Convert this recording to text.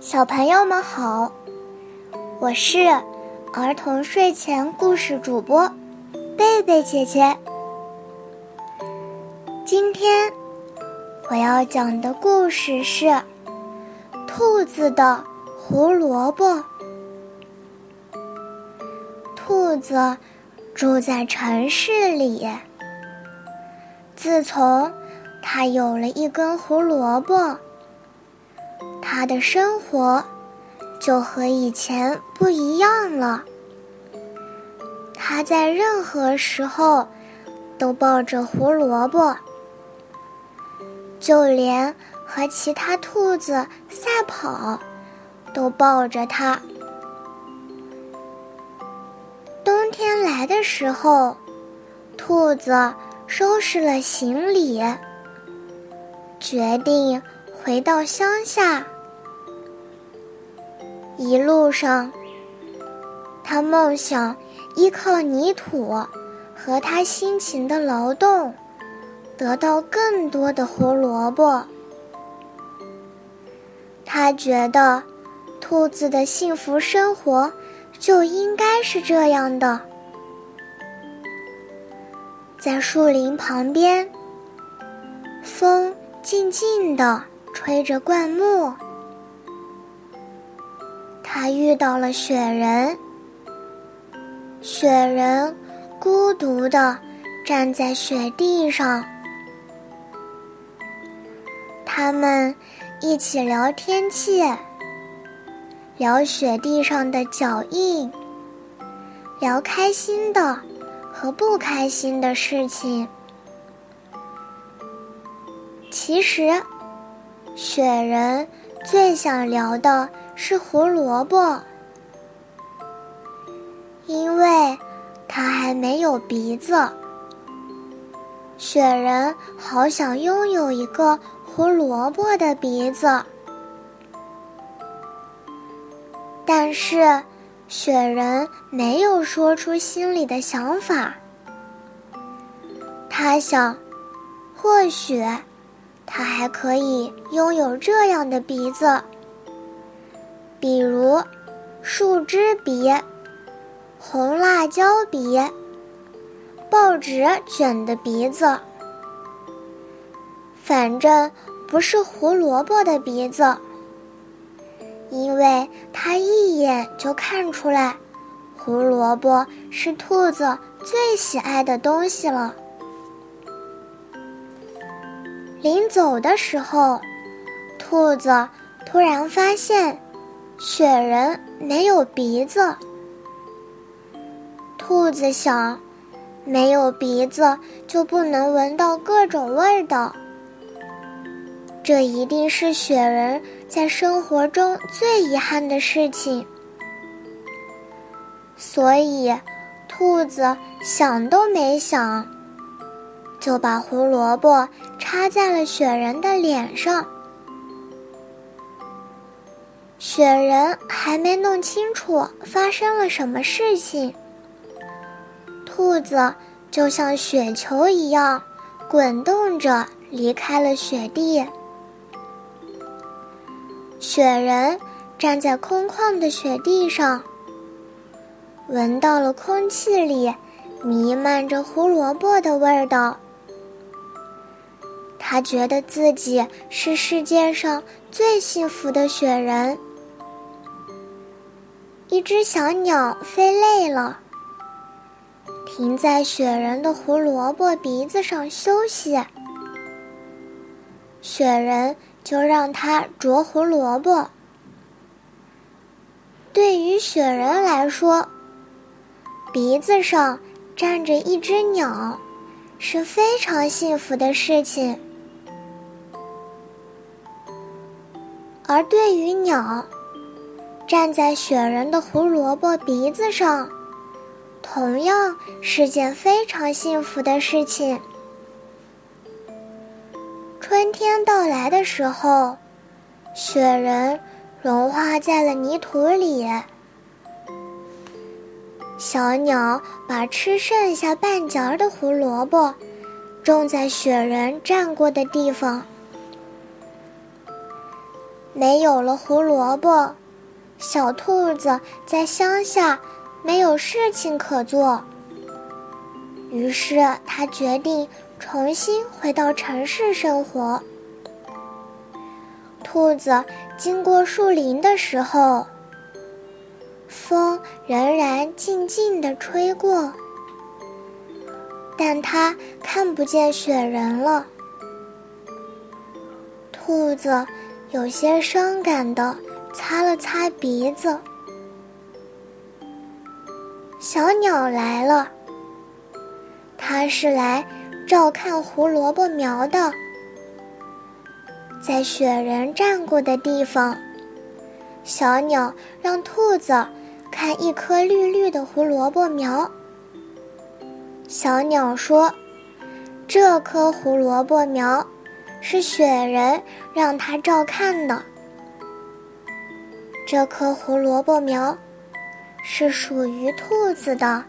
小朋友们好，我是儿童睡前故事主播贝贝姐姐。今天我要讲的故事是《兔子的胡萝卜》。兔子住在城市里，自从它有了一根胡萝卜。他的生活就和以前不一样了。他在任何时候都抱着胡萝卜，就连和其他兔子赛跑都抱着它。冬天来的时候，兔子收拾了行李，决定回到乡下。一路上，他梦想依靠泥土和他辛勤的劳动，得到更多的胡萝卜。他觉得，兔子的幸福生活就应该是这样的。在树林旁边，风静静地吹着灌木。他遇到了雪人，雪人孤独地站在雪地上。他们一起聊天气，聊雪地上的脚印，聊开心的和不开心的事情。其实，雪人最想聊的。是胡萝卜，因为它还没有鼻子。雪人好想拥有一个胡萝卜的鼻子，但是雪人没有说出心里的想法。他想，或许他还可以拥有这样的鼻子。比如，树枝鼻、红辣椒鼻、报纸卷的鼻子，反正不是胡萝卜的鼻子，因为他一眼就看出来，胡萝卜是兔子最喜爱的东西了。临走的时候，兔子突然发现。雪人没有鼻子，兔子想，没有鼻子就不能闻到各种味道。这一定是雪人在生活中最遗憾的事情，所以兔子想都没想，就把胡萝卜插在了雪人的脸上。雪人还没弄清楚发生了什么事情，兔子就像雪球一样滚动着离开了雪地。雪人站在空旷的雪地上，闻到了空气里弥漫着胡萝卜的味道。他觉得自己是世界上最幸福的雪人。一只小鸟飞累了，停在雪人的胡萝卜鼻子上休息。雪人就让它啄胡萝卜。对于雪人来说，鼻子上站着一只鸟，是非常幸福的事情。而对于鸟，站在雪人的胡萝卜鼻子上，同样是件非常幸福的事情。春天到来的时候，雪人融化在了泥土里。小鸟把吃剩下半截的胡萝卜种在雪人站过的地方。没有了胡萝卜，小兔子在乡下没有事情可做。于是，他决定重新回到城市生活。兔子经过树林的时候，风仍然静静地吹过，但它看不见雪人了。兔子有些伤感的擦了擦鼻子。小鸟来了，它是来照看胡萝卜苗的。在雪人站过的地方，小鸟让兔子看一颗绿绿的胡萝卜苗。小鸟说：“这棵胡萝卜苗。”是雪人让它照看的。这棵胡萝卜苗是属于兔子的。